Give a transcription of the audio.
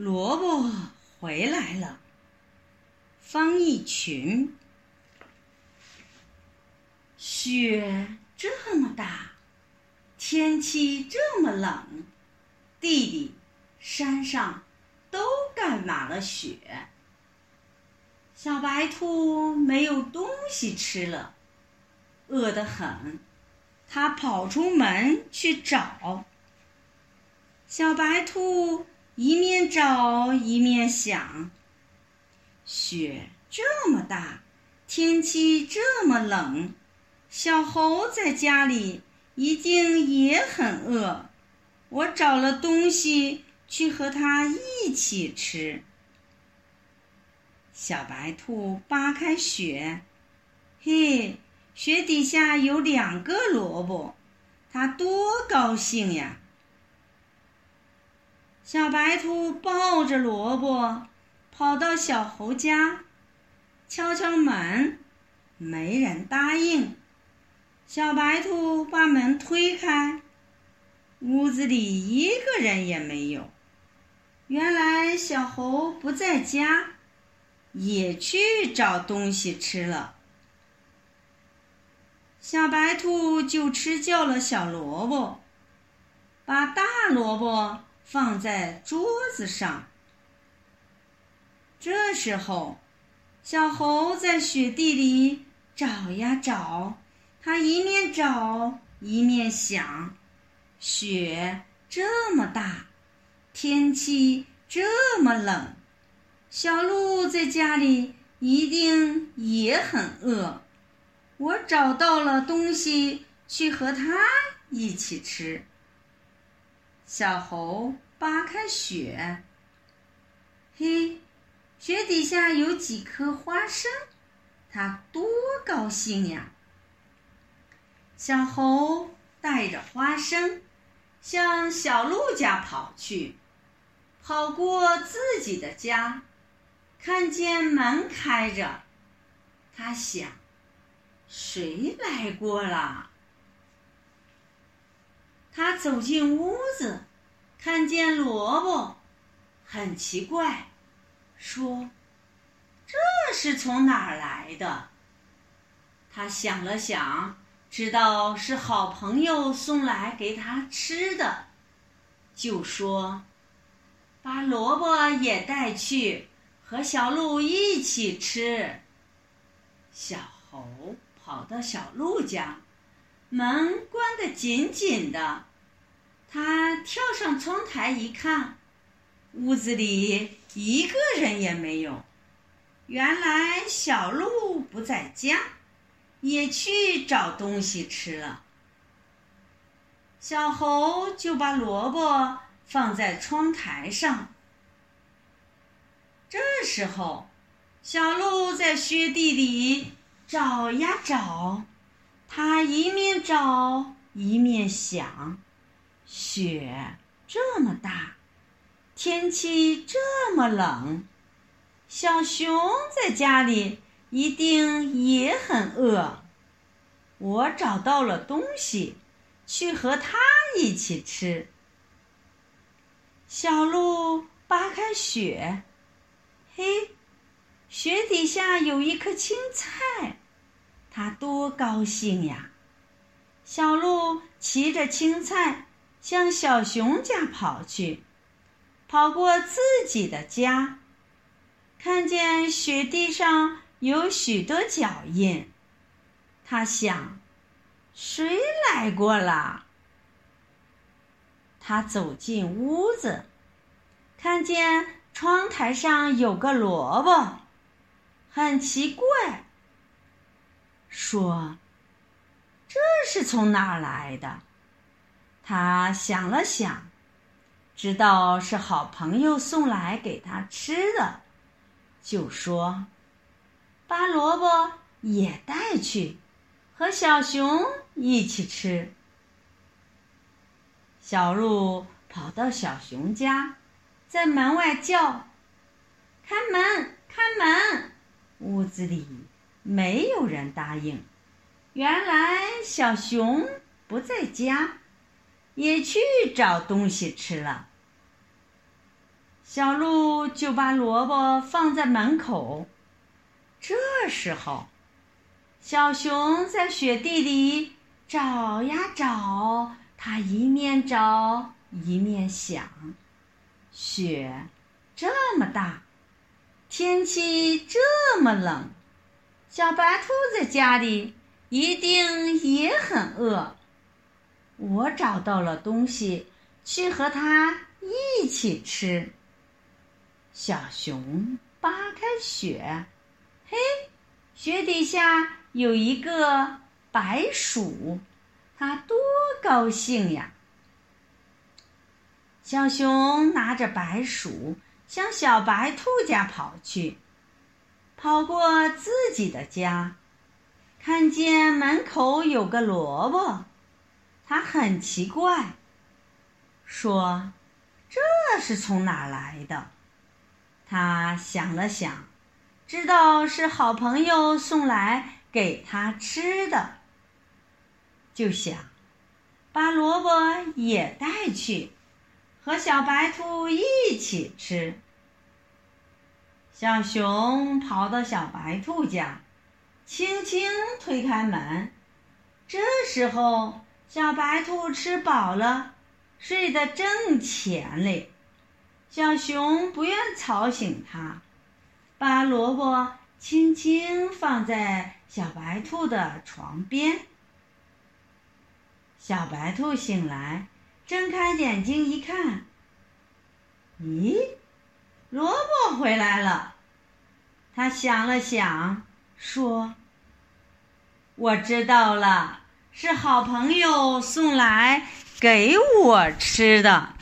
萝卜回来了。方一群，雪这么大，天气这么冷，地里、山上都盖满了雪。小白兔没有东西吃了，饿得很，它跑出门去找。小白兔一面找一面想：雪这么大，天气这么冷，小猴在家里一定也很饿。我找了东西去和它一起吃。小白兔扒开雪，嘿，雪底下有两个萝卜，它多高兴呀！小白兔抱着萝卜，跑到小猴家，敲敲门，没人答应。小白兔把门推开，屋子里一个人也没有。原来小猴不在家，也去找东西吃了。小白兔就吃叫了小萝卜，把大萝卜。放在桌子上。这时候，小猴在雪地里找呀找，它一面找一面想：雪这么大，天气这么冷，小鹿在家里一定也很饿。我找到了东西，去和它一起吃。小猴扒开雪，嘿，雪底下有几颗花生，它多高兴呀！小猴带着花生向小鹿家跑去，跑过自己的家，看见门开着，他想：谁来过了？他走进屋子，看见萝卜，很奇怪，说：“这是从哪儿来的？”他想了想，知道是好朋友送来给他吃的，就说：“把萝卜也带去，和小鹿一起吃。”小猴跑到小鹿家。门关得紧紧的，他跳上窗台一看，屋子里一个人也没有。原来小鹿不在家，也去找东西吃了。小猴就把萝卜放在窗台上。这时候，小鹿在雪地里找呀找。他一面找一面想：雪这么大，天气这么冷，小熊在家里一定也很饿。我找到了东西，去和它一起吃。小鹿扒开雪，嘿，雪底下有一颗青菜。他多高兴呀！小鹿骑着青菜向小熊家跑去，跑过自己的家，看见雪地上有许多脚印。他想：谁来过了？他走进屋子，看见窗台上有个萝卜，很奇怪。说：“这是从哪儿来的？”他想了想，知道是好朋友送来给他吃的，就说：“把萝卜也带去，和小熊一起吃。”小鹿跑到小熊家，在门外叫：“开门，开门！”屋子里。没有人答应。原来小熊不在家，也去找东西吃了。小鹿就把萝卜放在门口。这时候，小熊在雪地里找呀找，它一面找一面想：雪这么大，天气这么冷，小白兔在家里一定也很饿。我找到了东西，去和它一起吃。小熊扒开雪。嘿，雪底下有一个白鼠，它多高兴呀！小熊拿着白鼠向小白兔家跑去，跑过自己的家，看见门口有个萝卜，他很奇怪，说：“这是从哪来的？”他想了想。知道是好朋友送来给他吃的，就想把萝卜也带去，和小白兔一起吃。小熊跑到小白兔家，轻轻推开门。这时候，小白兔吃饱了，睡得正甜嘞。小熊不愿吵醒它。把萝卜轻轻放在小白兔的床边。小白兔醒来，睁开眼睛一看，咦，萝卜回来了。他想了想，说：“我知道了，是好朋友送来给我吃的。”